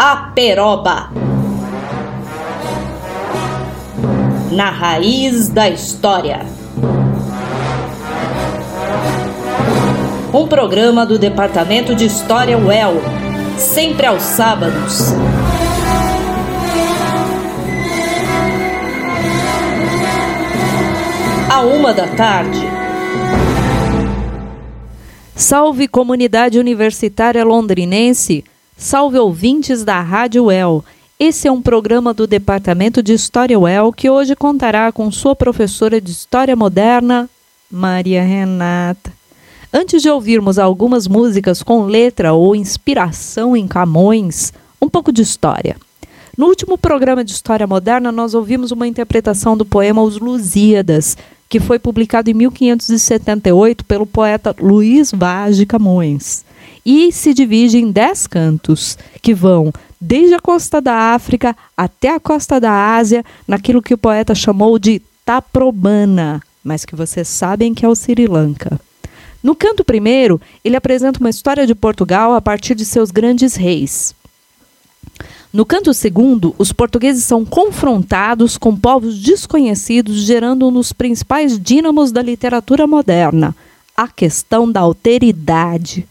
A Peroba. Na raiz da história. Um programa do Departamento de História UEL, sempre aos sábados. À uma da tarde. Salve comunidade universitária londrinense! Salve ouvintes da Rádio UEL! Esse é um programa do Departamento de História UEL que hoje contará com sua professora de História Moderna, Maria Renata. Antes de ouvirmos algumas músicas com letra ou inspiração em Camões, um pouco de história. No último programa de História Moderna, nós ouvimos uma interpretação do poema Os Lusíadas, que foi publicado em 1578 pelo poeta Luís Vaz de Camões. E se divide em dez cantos, que vão desde a costa da África até a costa da Ásia, naquilo que o poeta chamou de Taprobana, mas que vocês sabem que é o Sri Lanka. No canto primeiro, ele apresenta uma história de Portugal a partir de seus grandes reis. No canto segundo, os portugueses são confrontados com povos desconhecidos, gerando um dos principais dínamos da literatura moderna, a questão da alteridade.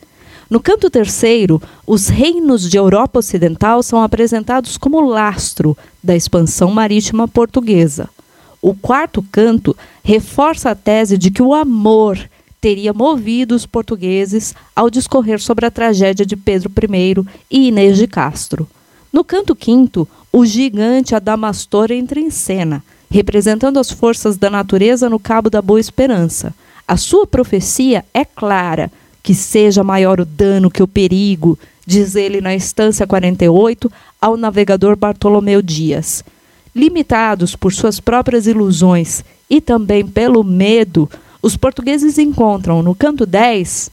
No canto terceiro, os reinos de Europa Ocidental são apresentados como lastro da expansão marítima portuguesa. O quarto canto reforça a tese de que o amor teria movido os portugueses ao discorrer sobre a tragédia de Pedro I e Inês de Castro. No canto quinto, o gigante Adamastor entra em cena, representando as forças da natureza no Cabo da Boa Esperança. A sua profecia é clara: que seja maior o dano que o perigo, diz ele na Estância 48 ao navegador Bartolomeu Dias. Limitados por suas próprias ilusões e também pelo medo, os portugueses encontram no canto 10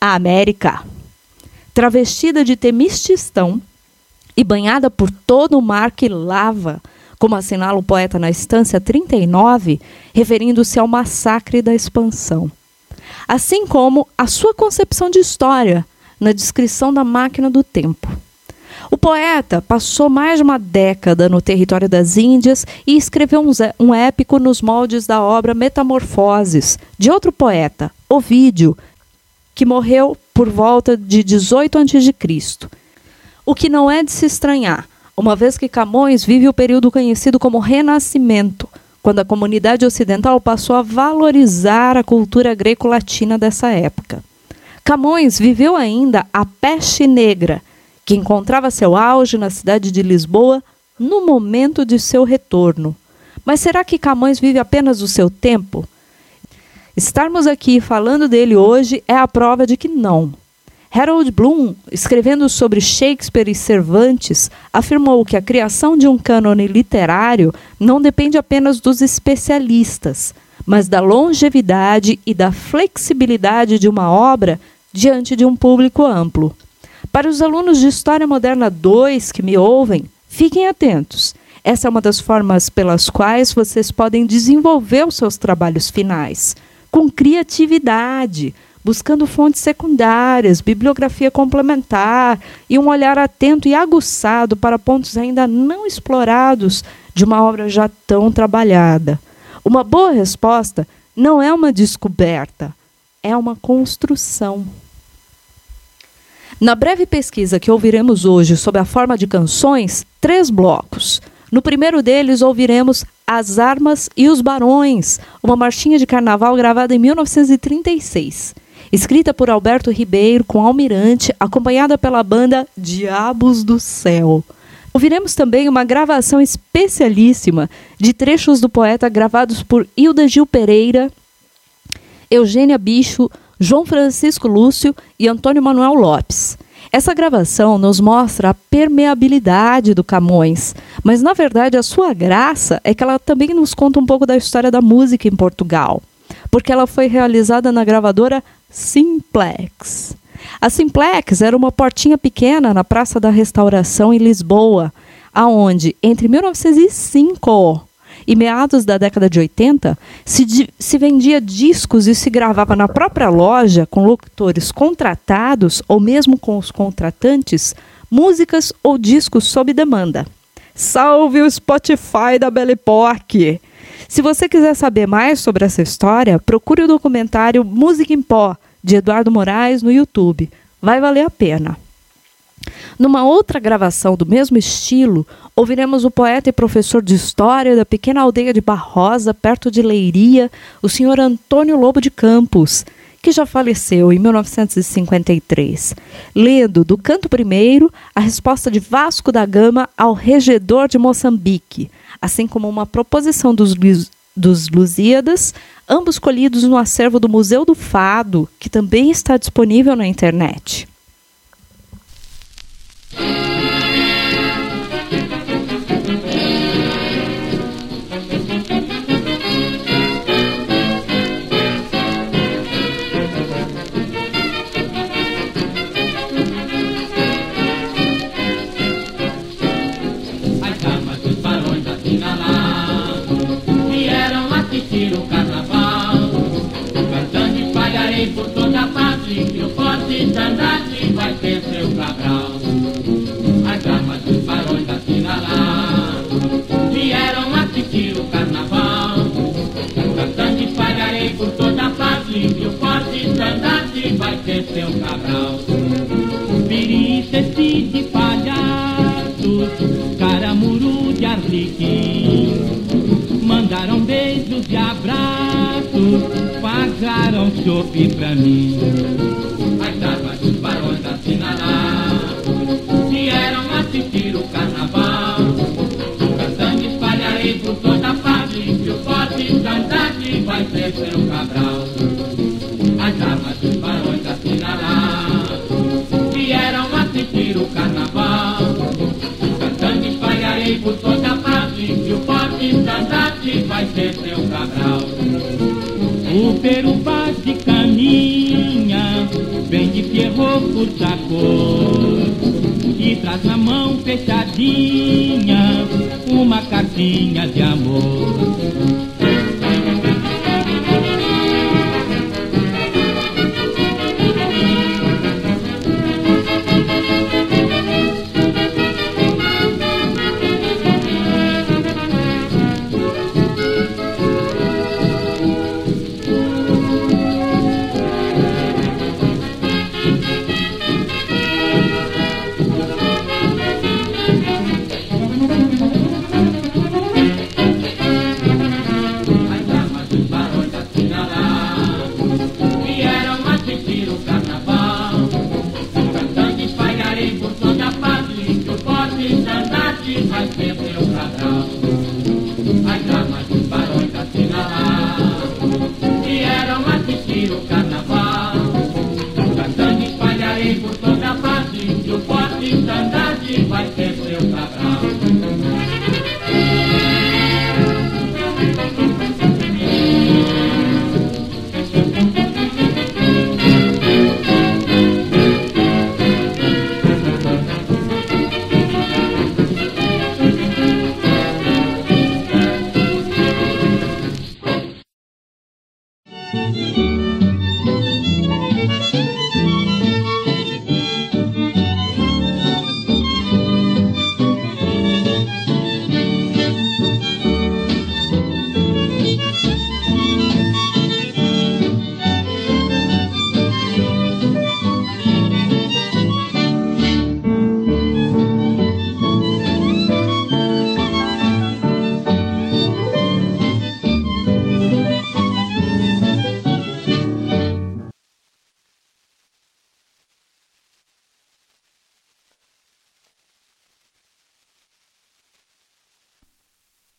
a América. Travestida de Temististão, e banhada por todo o mar que lava, como assinala o poeta na Estância 39, referindo-se ao massacre da expansão. Assim como a sua concepção de história, na descrição da máquina do tempo. O poeta passou mais de uma década no território das Índias e escreveu um, épico nos moldes da obra Metamorfoses, de outro poeta, Ovídio, que morreu por volta de 18 a.C o que não é de se estranhar, uma vez que Camões vive o período conhecido como Renascimento, quando a comunidade ocidental passou a valorizar a cultura greco-latina dessa época. Camões viveu ainda a peste negra, que encontrava seu auge na cidade de Lisboa no momento de seu retorno. Mas será que Camões vive apenas o seu tempo? Estarmos aqui falando dele hoje é a prova de que não. Harold Bloom, escrevendo sobre Shakespeare e Cervantes, afirmou que a criação de um cânone literário não depende apenas dos especialistas, mas da longevidade e da flexibilidade de uma obra diante de um público amplo. Para os alunos de História Moderna 2 que me ouvem, fiquem atentos. Essa é uma das formas pelas quais vocês podem desenvolver os seus trabalhos finais, com criatividade, buscando fontes secundárias, bibliografia complementar e um olhar atento e aguçado para pontos ainda não explorados de uma obra já tão trabalhada. Uma boa resposta não é uma descoberta, é uma construção. Na breve pesquisa que ouviremos hoje sobre a forma de canções, três blocos. No primeiro deles, ouviremos As Armas e os Barões, uma marchinha de carnaval gravada em 1936 escrita por Alberto Ribeiro com Almirante, acompanhada pela banda Diabos do Céu. Ouviremos também uma gravação especialíssima de trechos do poeta gravados por Hilda Gil Pereira, Eugênia Bicho, João Francisco Lúcio e Antônio Manuel Lopes. Essa gravação nos mostra a permeabilidade do Camões, mas na verdade a sua graça é que ela também nos conta um pouco da história da música em Portugal, porque ela foi realizada na gravadora Simplex. A Simplex era uma portinha pequena na Praça da Restauração em Lisboa, aonde entre 1905 e meados da década de 80, se, se vendia discos e se gravava na própria loja com locutores contratados ou mesmo com os contratantes músicas ou discos sob demanda. Salve o Spotify da Belle Époque! Se você quiser saber mais sobre essa história, procure o documentário Música em Pó, de Eduardo Moraes, no YouTube. Vai valer a pena. Numa outra gravação do mesmo estilo, ouviremos o poeta e professor de história da pequena aldeia de Barrosa, perto de Leiria, o senhor Antônio Lobo de Campos, que já faleceu em 1953, lendo do canto primeiro a resposta de Vasco da Gama ao regedor de Moçambique, assim como uma proposição dos, dos Lusíadas, ambos colhidos no acervo do Museu do Fado, que também está disponível na internet. por toda a parte que o forte Dandrade vai ter seu cabral. As armas dos barões da Sinalá vieram assistir o carnaval. Cantando espalharei por toda a parte que o forte Dandrade vai ter seu cabral. Piricete de palhaços, caramuru de arliquim, mandaram beijos e abraços chope pra mim. As armas dos barões assinalados vieram assistir o carnaval. Cantando espalharei por toda parte que o forte estandarte vai ser seu cabral. As armas dos barões assinalados vieram assistir o carnaval. Cantando espalharei por toda parte que o forte estandarte vai ser seu cabral. O Peru bate caminha, vem de ferro por sacor e traz na mão fechadinha uma cartinha de amor.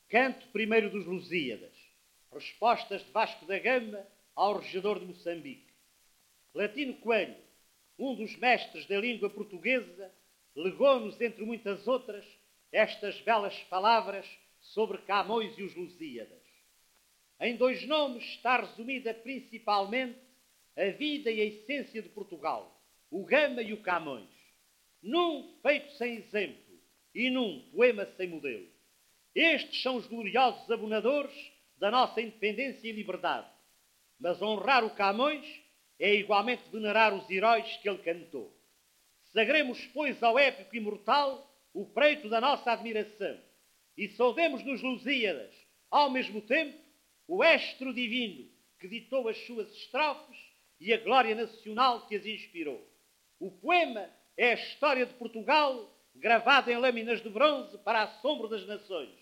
Canto primeiro dos Lusíadas. Respostas de Vasco da Gama ao regedor de Moçambique. Latino Coelho, um dos mestres da língua portuguesa, legou-nos, entre muitas outras, estas belas palavras sobre Camões e os Lusíadas. Em dois nomes está resumida principalmente a vida e a essência de Portugal, o Gama e o Camões. Num feito sem exemplo e num poema sem modelo. Estes são os gloriosos abonadores da nossa independência e liberdade. Mas honrar o Camões é igualmente venerar os heróis que ele cantou. Sagremos, pois, ao épico imortal o preito da nossa admiração e saudemos nos Lusíadas, ao mesmo tempo, o estro divino que ditou as suas estrofes e a glória nacional que as inspirou. O poema é a história de Portugal gravada em lâminas de bronze para assombro das nações.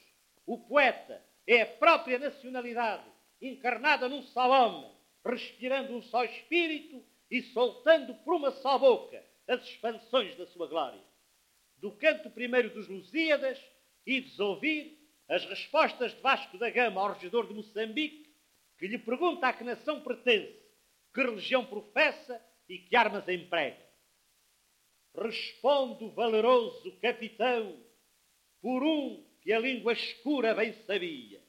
O poeta é a própria nacionalidade encarnada num só homem, respirando um só espírito e soltando por uma só boca as expansões da sua glória. Do canto primeiro dos Lusíadas, ides ouvir as respostas de Vasco da Gama ao regedor de Moçambique, que lhe pergunta a que nação pertence, que religião professa e que armas emprega. Responde o valeroso capitão, por um que a língua escura bem sabia.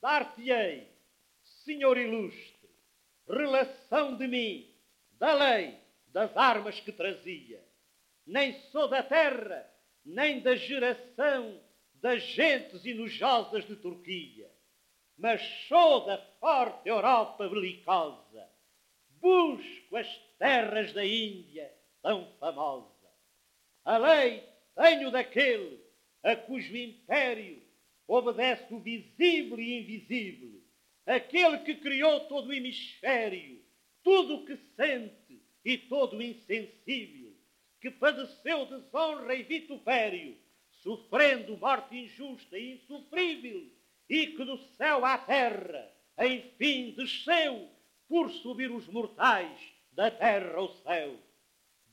Dar-te-ei, senhor ilustre, relação de mim, da lei, das armas que trazia. Nem sou da terra, nem da geração das gentes inojosas de Turquia, mas sou da forte Europa belicosa. Busco as terras da Índia tão famosa. A lei tenho daquele a cujo império obedece o visível e invisível, aquele que criou todo o hemisfério, tudo o que sente e todo o insensível, que padeceu desonra e vitupério, sofrendo morte injusta e insofrível, e que do céu à terra, enfim, desceu por subir os mortais da terra ao céu.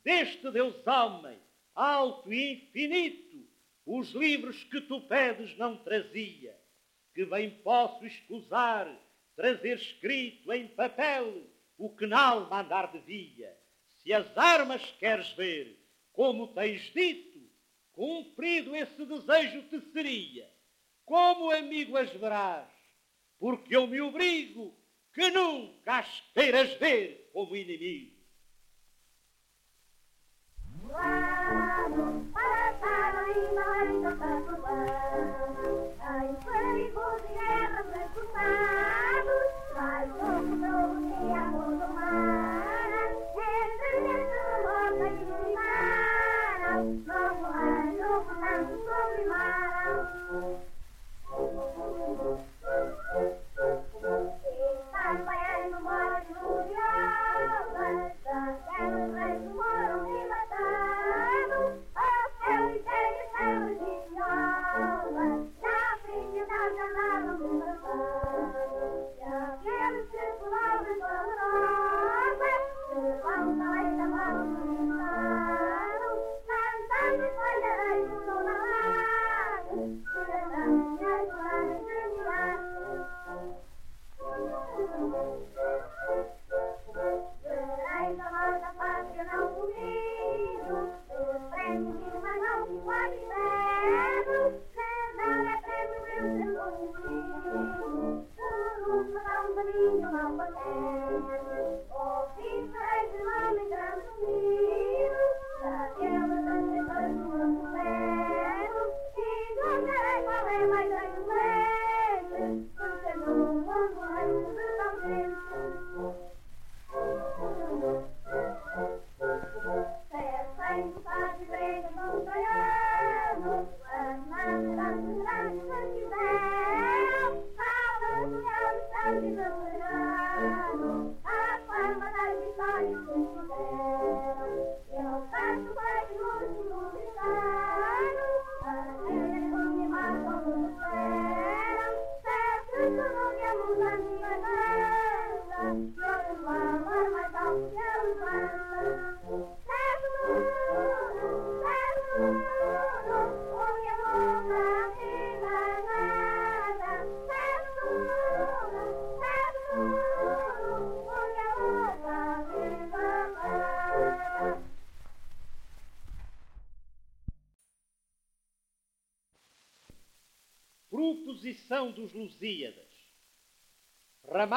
Deste Deus homem, alto e infinito, os livros que tu pedes não trazia, que bem posso escusar trazer escrito em papel o que na alma andar devia. Se as armas queres ver, como tens dito, cumprido esse desejo te seria. Como amigo as verás, porque eu me obrigo que nunca as queiras ver como inimigo. Proposição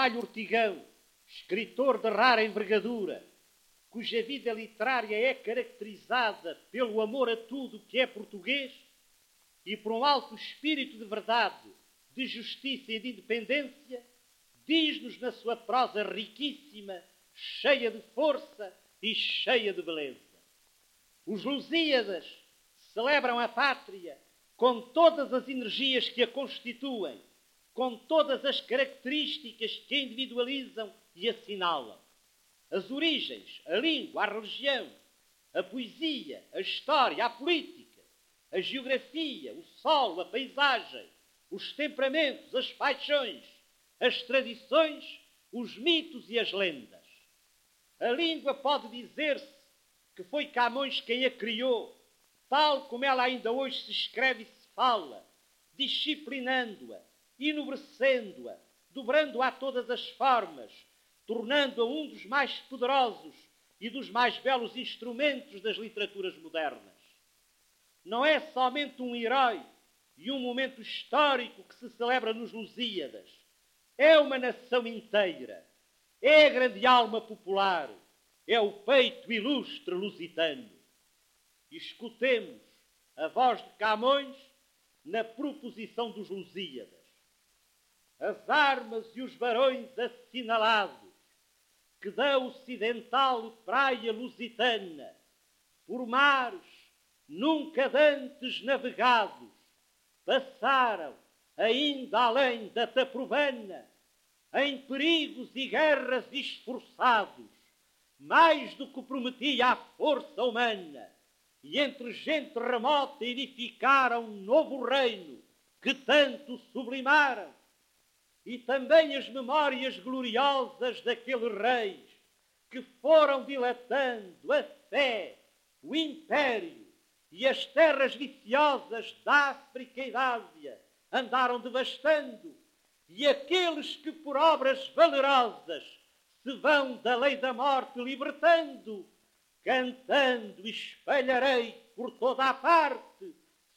Ramalho Ortigão, escritor de rara envergadura, cuja vida literária é caracterizada pelo amor a tudo que é português, e por um alto espírito de verdade, de justiça e de independência, diz-nos na sua prosa riquíssima, cheia de força e cheia de beleza. Os Lusíadas celebram a pátria com todas as energias que a constituem, com todas as características que individualizam e assinalam. As origens, a língua, a religião, a poesia, a história, a política, a geografia, o solo, a paisagem, os temperamentos, as paixões, as tradições, os mitos e as lendas. A língua pode dizer-se que foi Camões quem a criou, tal como ela ainda hoje se escreve e se fala, disciplinando-a, enobrecendo-a, dobrando-a a todas as formas, tornando-a um dos mais poderosos e dos mais belos instrumentos das literaturas modernas. Não é somente um herói e um momento histórico que se celebra nos Lusíadas. É uma nação inteira. É a grande alma popular. É o peito ilustre lusitano. Escutemos a voz de Camões na proposição dos Lusíadas. As armas e os barões assinalados que da ocidental praia lusitana, por mares nunca dantes navegados, passaram ainda além da Taprobana, em perigos e guerras esforçados, mais do que prometia a força humana, e entre gente remota edificaram um novo reino que tanto sublimaram e também as memórias gloriosas daqueles reis que foram dilatando a fé, o império e as terras viciosas da África e da Ásia andaram devastando, e aqueles que por obras valerosas se vão da lei da morte libertando, cantando espalharei por toda a parte,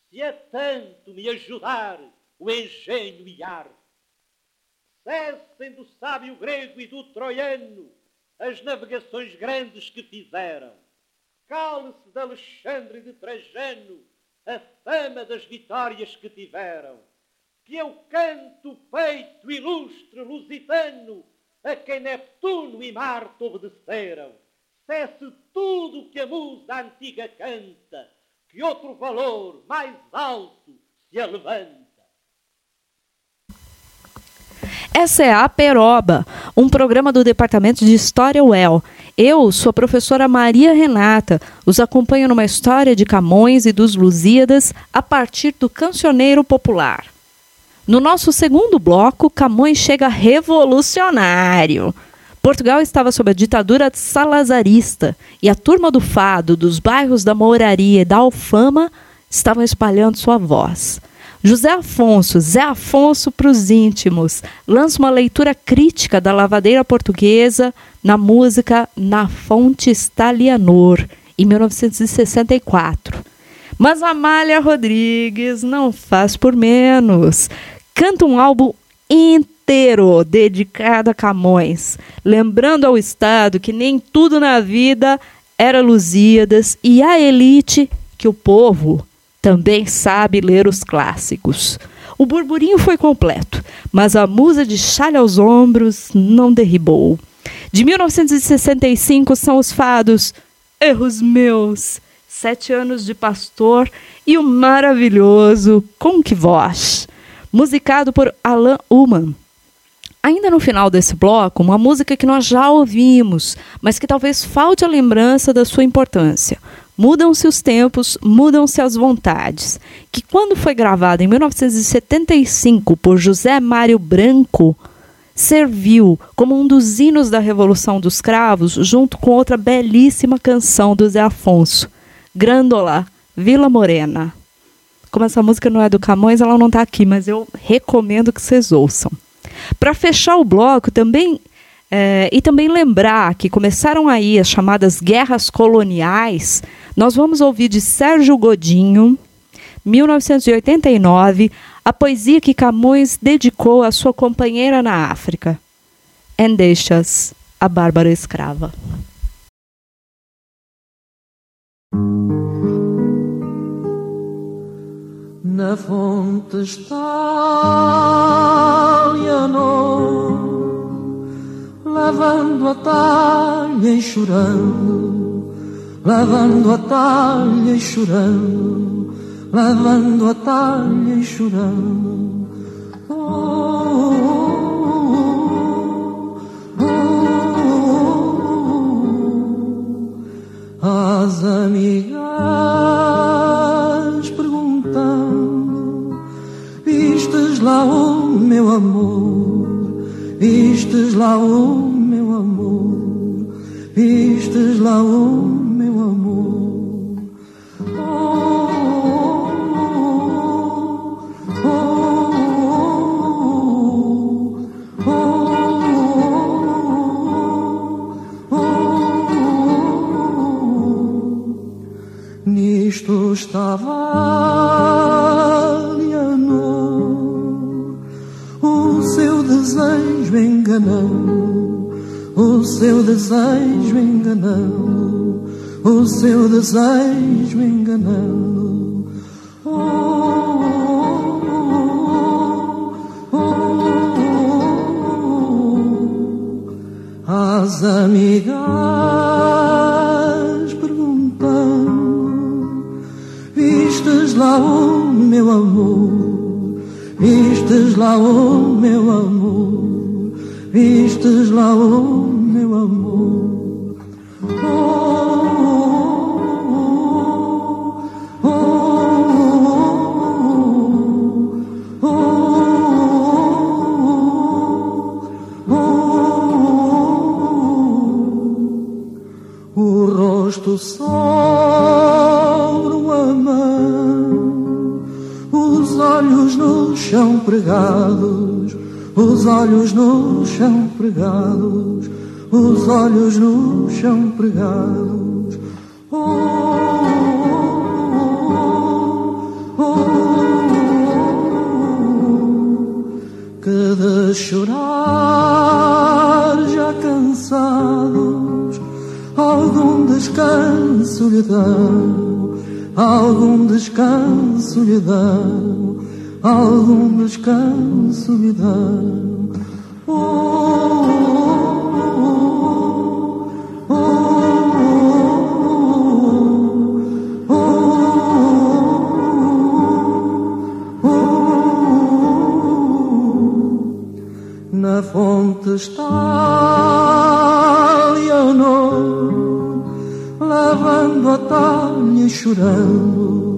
se a tanto me ajudar o engenho e arte cessem do sábio grego e do troiano as navegações grandes que fizeram. Cale-se de Alexandre e de Trajano a fama das vitórias que tiveram. Que eu canto o peito ilustre lusitano a quem Neptuno e Marte obedeceram. Cesse tudo que a musa antiga canta, que outro valor mais alto se levanta. Essa é a Peroba, um programa do Departamento de História UEL. Eu sou a professora Maria Renata, os acompanho numa história de Camões e dos Lusíadas a partir do cancioneiro popular. No nosso segundo bloco, Camões chega revolucionário. Portugal estava sob a ditadura salazarista e a turma do fado dos bairros da Mouraria e da Alfama estavam espalhando sua voz. José Afonso, Zé Afonso para os íntimos, lança uma leitura crítica da lavadeira portuguesa na música Na Fonte Stalianor, em 1964. Mas Amália Rodrigues não faz por menos. Canta um álbum inteiro dedicado a Camões, lembrando ao Estado que nem tudo na vida era Lusíadas e a elite que o povo também sabe ler os clássicos. O burburinho foi completo, mas a musa de chale aos ombros não derribou. De 1965 são os fados Erros Meus, Sete Anos de Pastor e o maravilhoso Com Que Voz, musicado por Alan Ullman. Ainda no final desse bloco, uma música que nós já ouvimos, mas que talvez falte a lembrança da sua importância. Mudam-se os tempos, mudam-se as vontades. Que quando foi gravada em 1975 por José Mário Branco, serviu como um dos hinos da Revolução dos Cravos, junto com outra belíssima canção do Zé Afonso, Grândola, Vila Morena. Como essa música não é do Camões, ela não está aqui, mas eu recomendo que vocês ouçam. Para fechar o bloco, também é, e também lembrar que começaram aí as chamadas guerras coloniais. Nós vamos ouvir de Sérgio Godinho, 1989, a poesia que Camões dedicou à sua companheira na África, Endechas, a Bárbara Escrava. na fonte está Leonor, lavando a talha e chorando, lavando a talha e chorando, lavando a talha e chorando. Oh, as amigas lá o meu amor, vistes lá o meu amor, vistes lá o meu seu desejo lhe dão, algum descanso. Oh, oh, oh, Na fonte está Leonor, lavando a talha e chorando,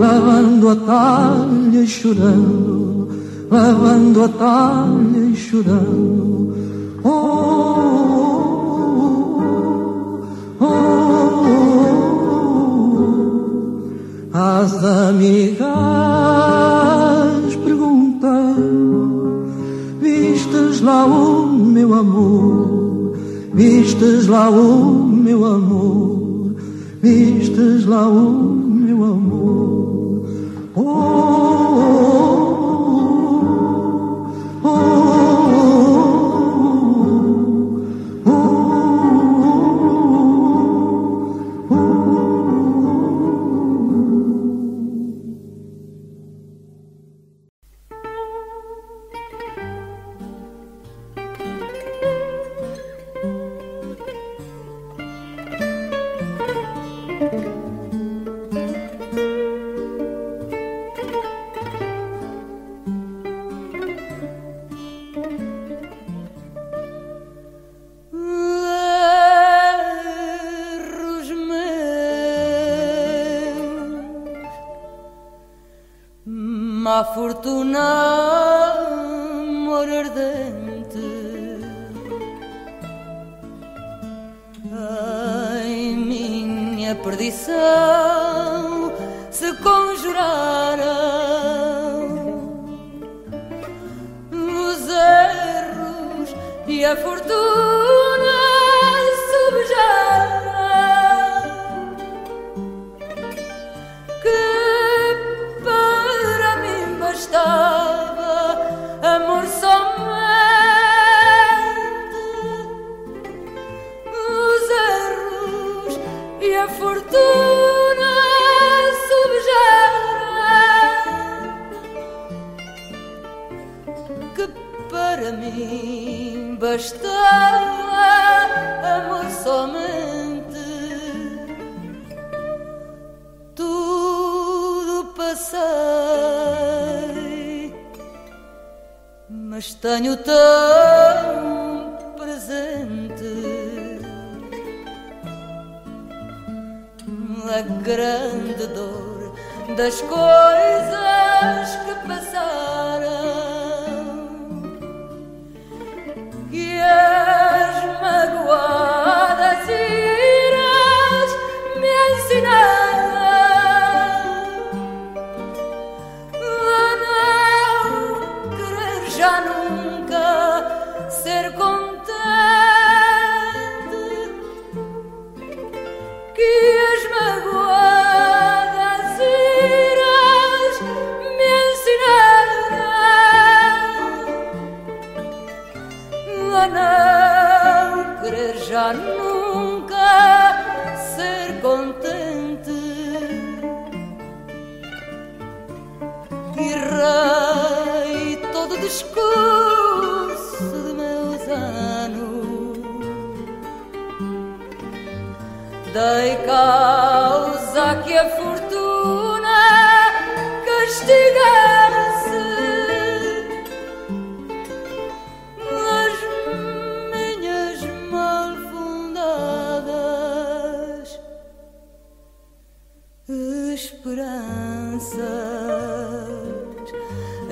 lavando a talha e chorando, lavando a talha e chorando. Oh, oh, oh, as amigas perguntam, vistes lá o meu amor, vistes lá o meu amor? Vistes lá o perdição se conjuraram os erros e a fortuna mas tenho tão presente a grande dor das coisas discurso de meus anos. Dei cá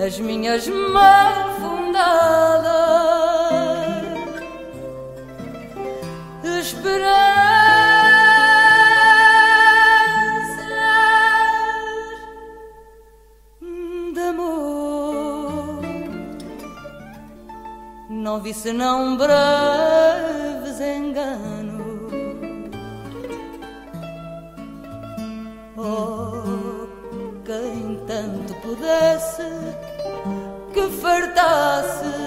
As minhas mãos fundadas, esperanças de amor. Não vi senão breves enganos. Oh, quem tanto pudesse ofertasse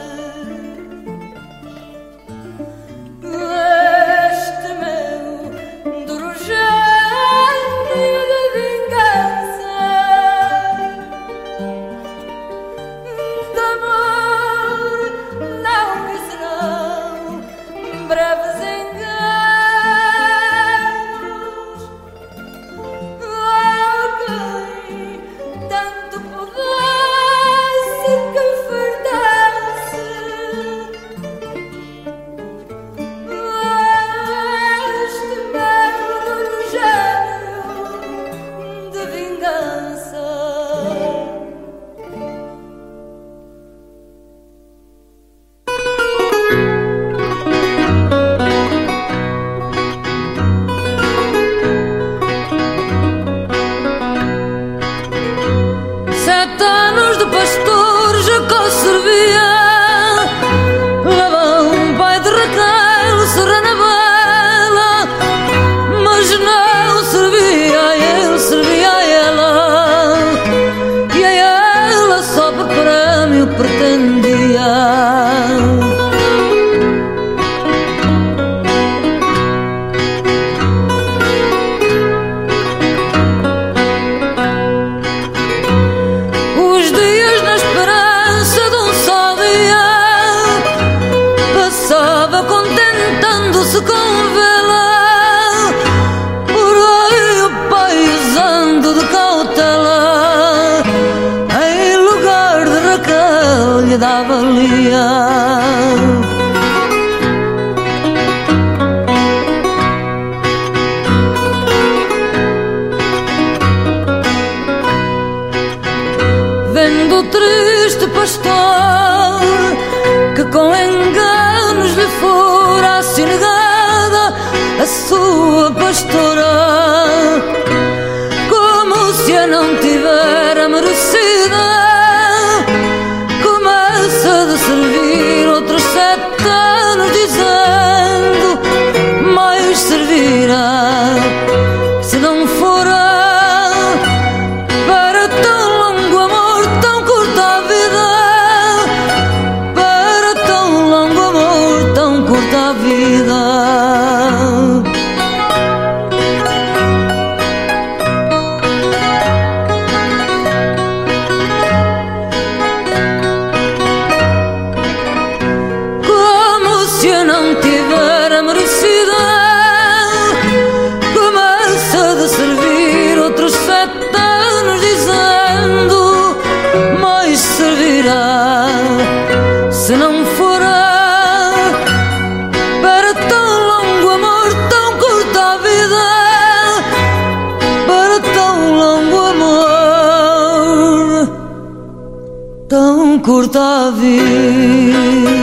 curta a vida.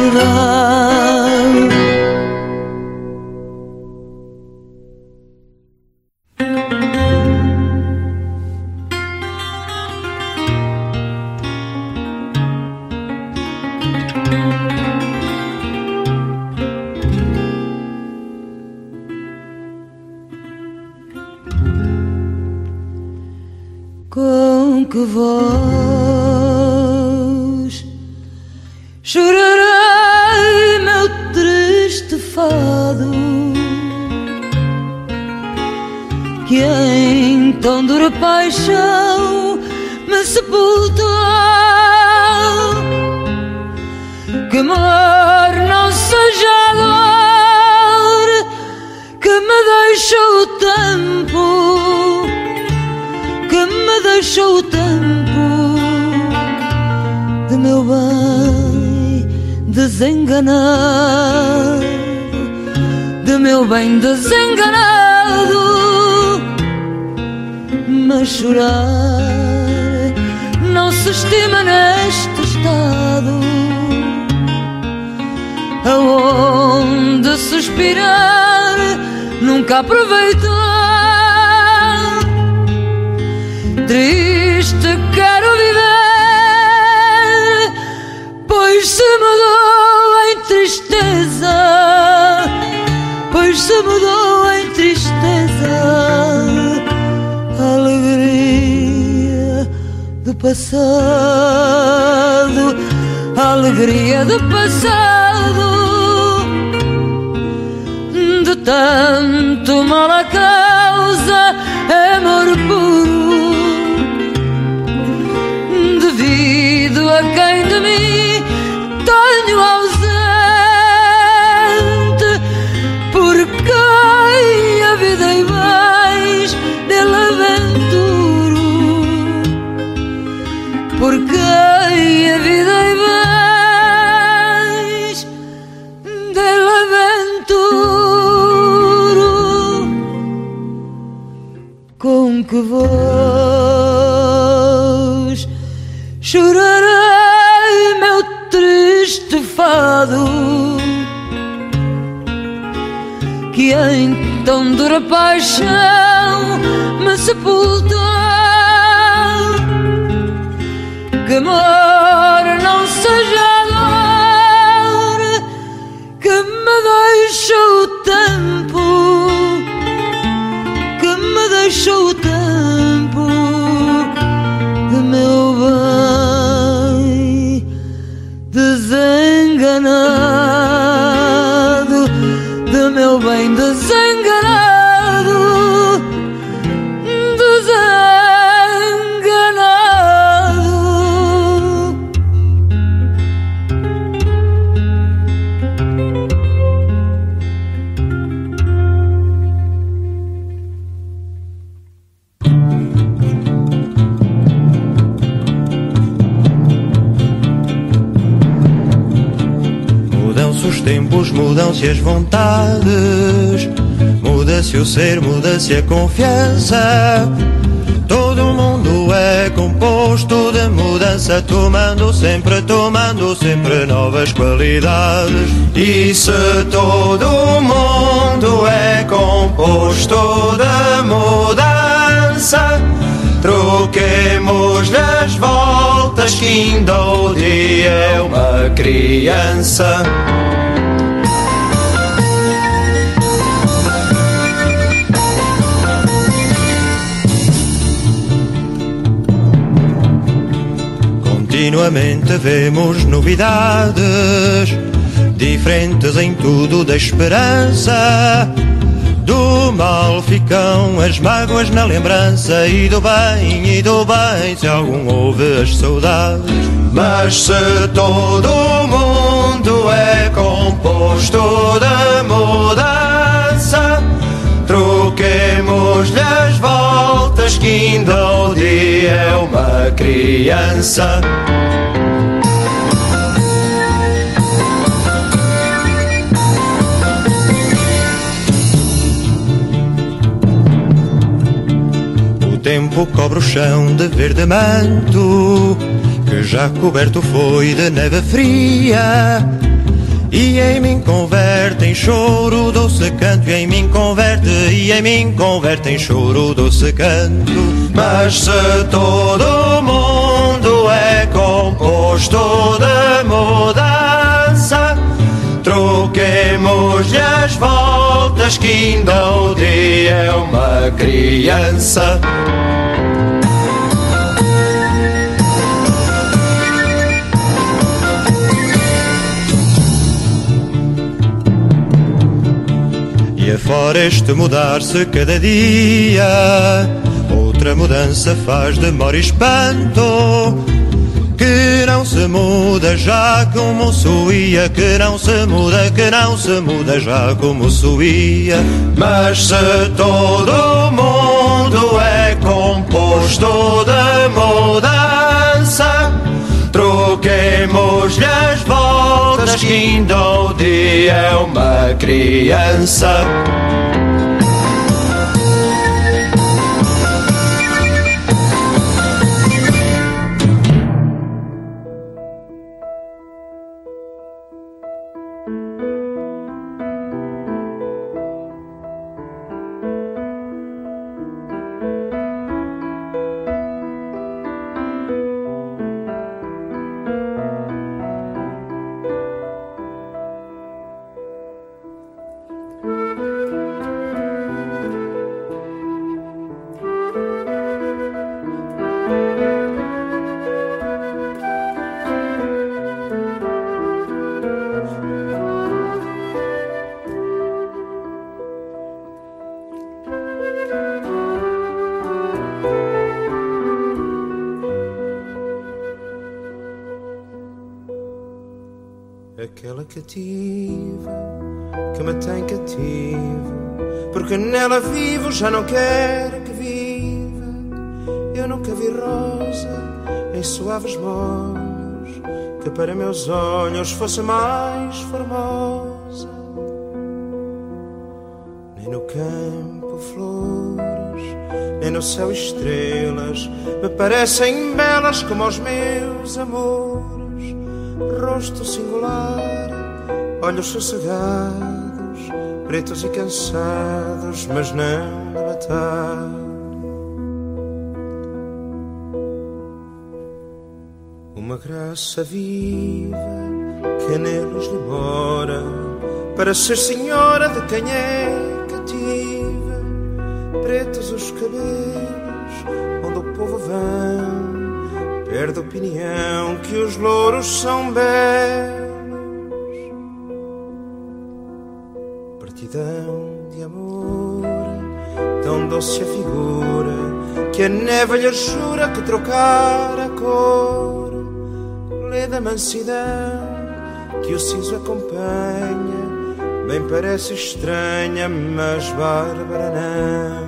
Aonde suspirar nunca aproveitar triste quero viver, pois se mudou em tristeza, pois se mudou em tristeza alegria do passado, alegria do passado. Tanto mal a causa, amor puro tão dura paixão me sepultou que amor não seja dor que me deixou o mudam-se as vontades, muda-se o ser, muda-se a confiança. Todo mundo é composto de mudança, tomando sempre, tomando sempre novas qualidades. E se todo mundo é composto de mudança, troquemos as voltas que ainda o dia é uma criança. Continuamente vemos novidades, diferentes em tudo da esperança. Do mal ficam as mágoas na lembrança e do bem, e do bem se algum houve as saudades. Mas se todo mundo é composto de mudança, troquemos-lhe as voltas que ainda o dia é uma criança. O tempo cobre o chão de verde manto, que já coberto foi de neve fria. E em mim converte em choro doce canto, e em mim converte, e em mim converte em choro doce canto. Mas se todo mundo é composto de mudança, troquemos-lhe as voltas que ainda o dia é uma criança. Afora este mudar-se cada dia, outra mudança faz demora e espanto. Que não se muda já como suía, que não se muda, que não se muda já como suía. Mas se todo mundo é composto de mudança, troquemos-lhe as voltas que ainda o dia é uma criança. Aquela cativa que me tem cativo, porque nela vivo, já não quero que viva. Eu nunca vi rosa em suaves molhos, que para meus olhos fosse mais formosa. Nem no campo flores, nem no céu estrelas, me parecem belas como os meus amores rosto singular, olhos sossegados, pretos e cansados, mas não de matar. Uma graça viva que neles lhe mora, para ser senhora de quem é cativa. Pretos os cabelos, onde o povo vem perde opinião que os louros são belos. Partidão de amor, tão doce a figura, que a neve lhe jura que trocar a cor. Lê da mansidão que o siso acompanha, bem parece estranha, mas bárbara não.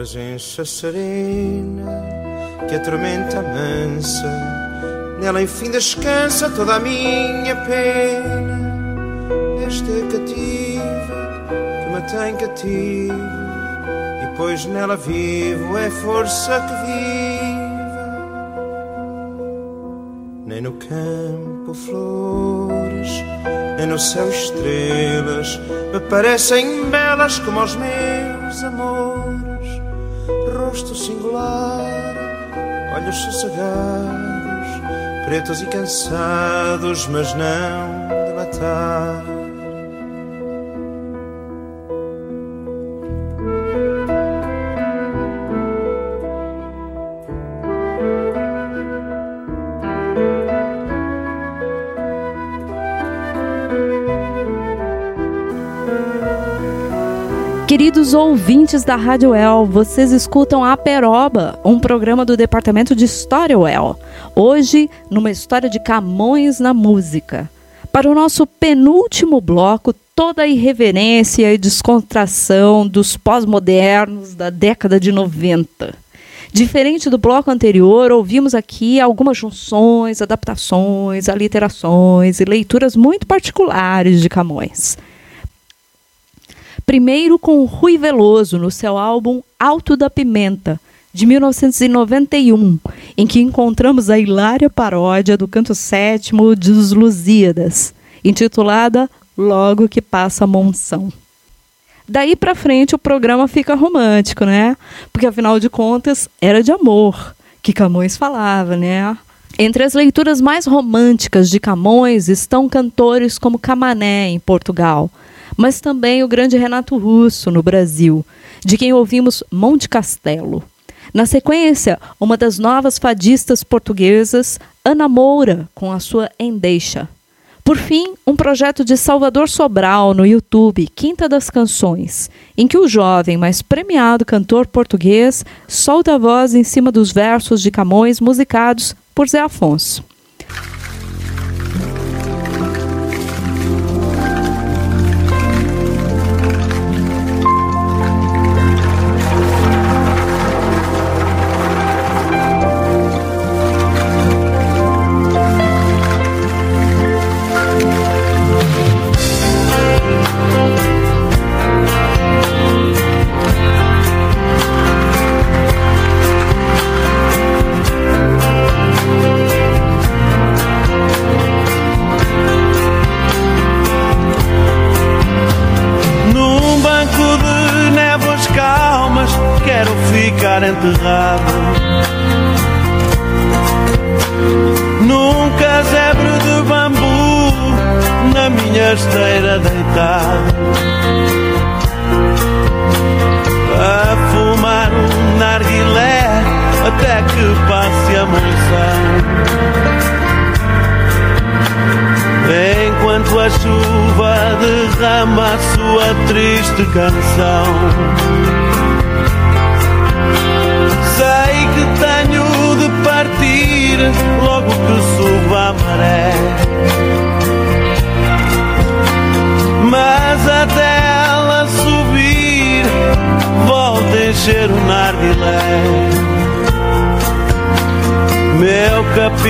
Presença serena que a tormenta mansa, nela enfim descansa toda a minha pena. Esta cativa que me tem cativo, e pois nela vivo é força que viva. Nem no campo flores, nem no céu estrelas, me parecem belas como os meus olhos sossegados, pretos e cansados, mas não de matar. Queridos ouvintes da Rádio El, vocês escutam a Peroba, um programa do Departamento de História UEL. Hoje, numa história de Camões na música. Para o nosso penúltimo bloco, toda a irreverência e descontração dos pós-modernos da década de 90. Diferente do bloco anterior, ouvimos aqui algumas junções, adaptações, aliterações e leituras muito particulares de Camões. Primeiro com Rui Veloso no seu álbum Alto da Pimenta, de 1991, em que encontramos a hilária paródia do canto sétimo dos Lusíadas, intitulada logo que passa a monção. Daí para frente o programa fica romântico, né? Porque afinal de contas era de amor que Camões falava, né? Entre as leituras mais românticas de Camões estão cantores como Camané em Portugal, mas também o grande Renato Russo no Brasil, de quem ouvimos Monte Castelo. Na sequência, uma das novas fadistas portuguesas, Ana Moura, com a sua Endeixa. Por fim, um projeto de Salvador Sobral no YouTube, Quinta das Canções, em que o jovem, mas premiado cantor português solta a voz em cima dos versos de Camões musicados por Zé Afonso.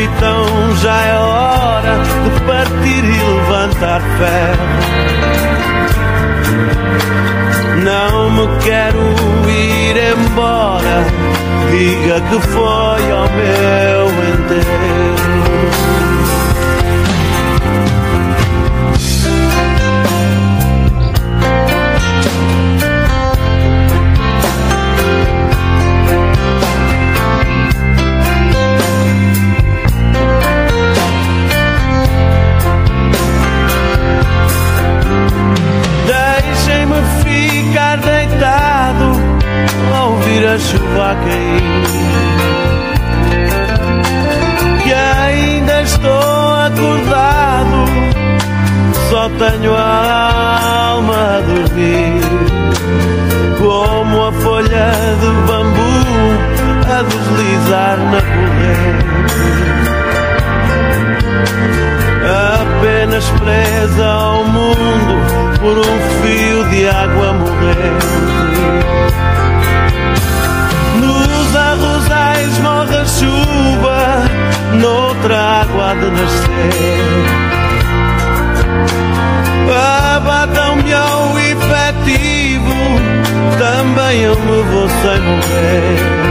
Capitão, já é hora de partir e levantar ferro. Não me quero ir embora. Diga que foi ao meu enterro. A chuva a cair. Que ainda estou acordado, só tenho a alma a dormir. Como a folha de bambu a deslizar na corrente. Apenas presa ao mundo por um fio de água morrente chuva, noutra água de nascer. Abatam-me ao efetivo, também eu me vou sem morrer.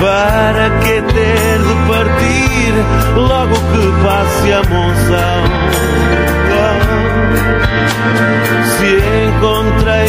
Para que ter de partir logo que passe a monção? Se encontrei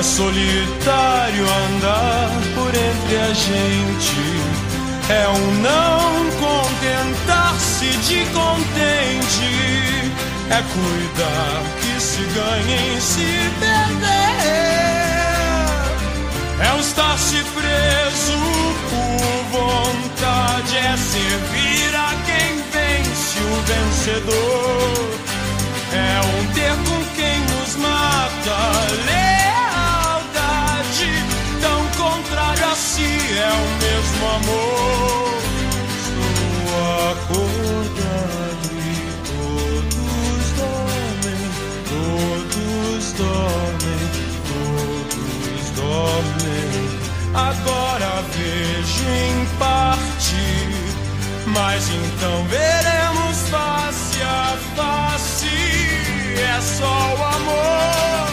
É solitário andar por entre a gente. É um não contentar-se de contente. É cuidar que se ganhe em se perder. É o estar-se preso por vontade. É servir a quem vence o vencedor. É um ter com quem nos mata. É o mesmo amor. Estou acordado e todos dormem, todos dormem, todos dormem. Agora vejo em parte, mas então veremos face a face. É só o amor,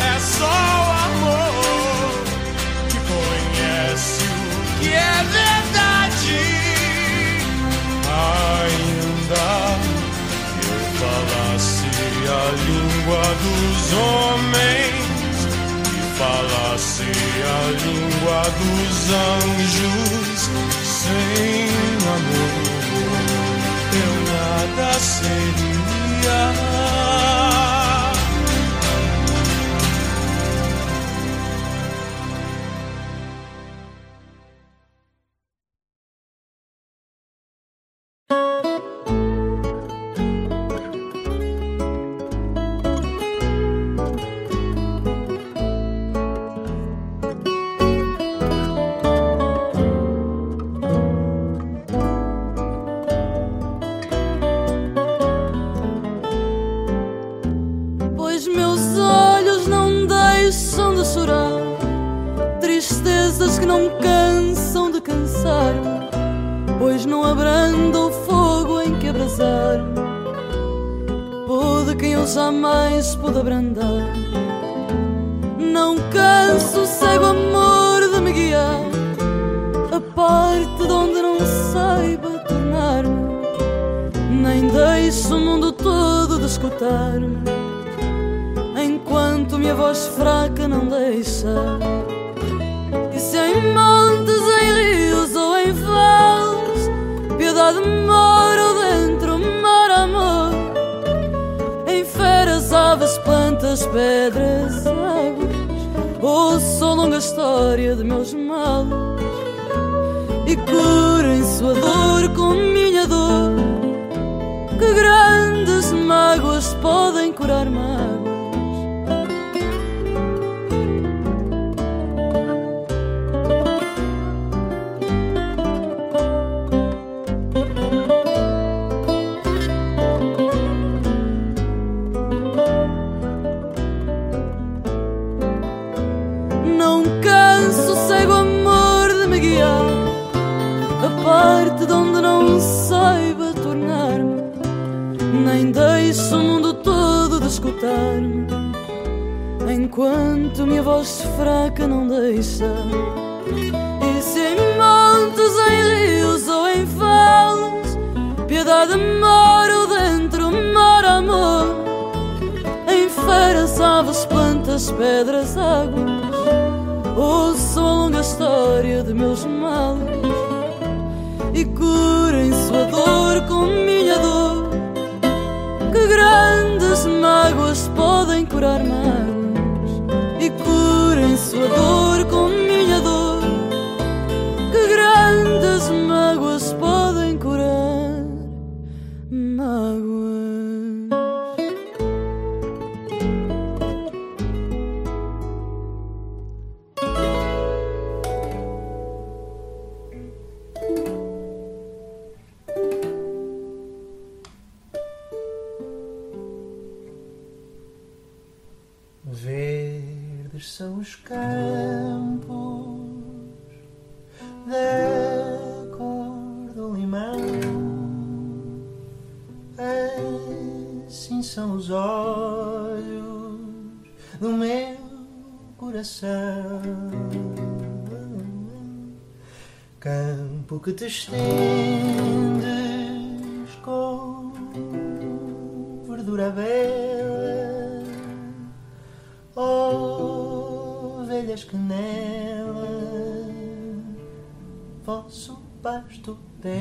é só o amor que é verdade. Ainda que eu falasse a língua dos homens e falasse a língua dos anjos, sem amor eu nada seria. não canso, cego amor de me guiar. A parte de onde não saiba tornar-me, nem deixo o mundo todo de escutar-me, enquanto minha voz fraca não deixa. E se em montes, em rios ou em vales, piedade moro dentro, moro amor, em feiras, aves, plantas, pedras, água. Ouço a longa história de meus males e curem sua dor com minha dor. Que grandes mágoas podem curar mágoas e curem sua dor coração. Campo que te estendes com verdura bela. Ovelhas que nela vosso pasto tendes.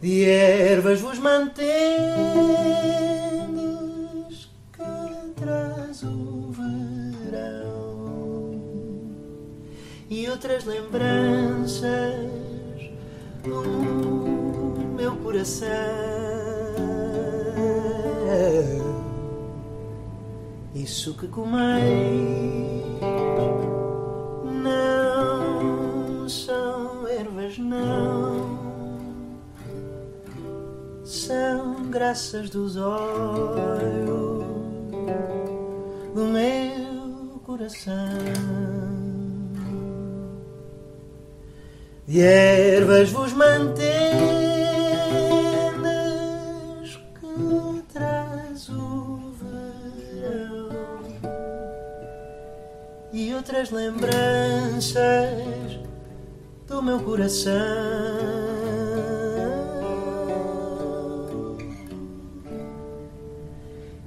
De ervas vos mantendes outras lembranças no meu coração. Isso que comeis não são ervas, não. São graças dos olhos do meu coração. De ervas vos mantendes que traz o verão e outras lembranças do meu coração.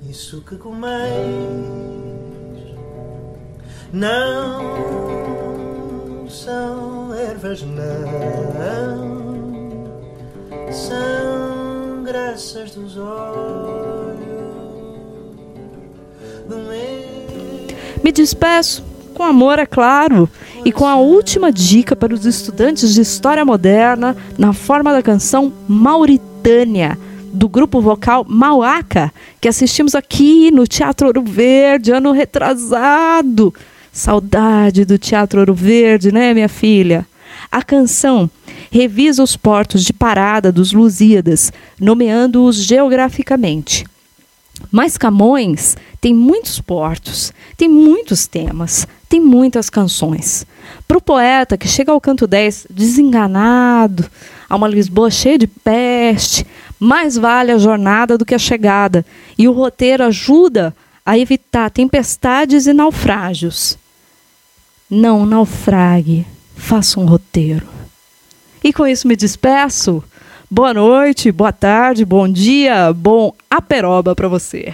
Isso que comeis não são ervas, não são graças dos olhos do. Me despeço com amor, é claro, e com a última dica para os estudantes de História Moderna na forma da canção Mauritânia, do grupo vocal Mauaca, que assistimos aqui no Teatro Ouro Verde, ano retrasado. Saudade do Teatro Ouro Verde, né, minha filha? A canção revisa os portos de parada dos Lusíadas, nomeando-os geograficamente. Mas Camões tem muitos portos, tem muitos temas, tem muitas canções. Para o poeta que chega ao canto 10 desenganado, a uma Lisboa cheia de peste, mais vale a jornada do que a chegada, e o roteiro ajuda a evitar tempestades e naufrágios. Não naufrague, faça um roteiro. E com isso me despeço. Boa noite, boa tarde, bom dia, bom aperoba para você.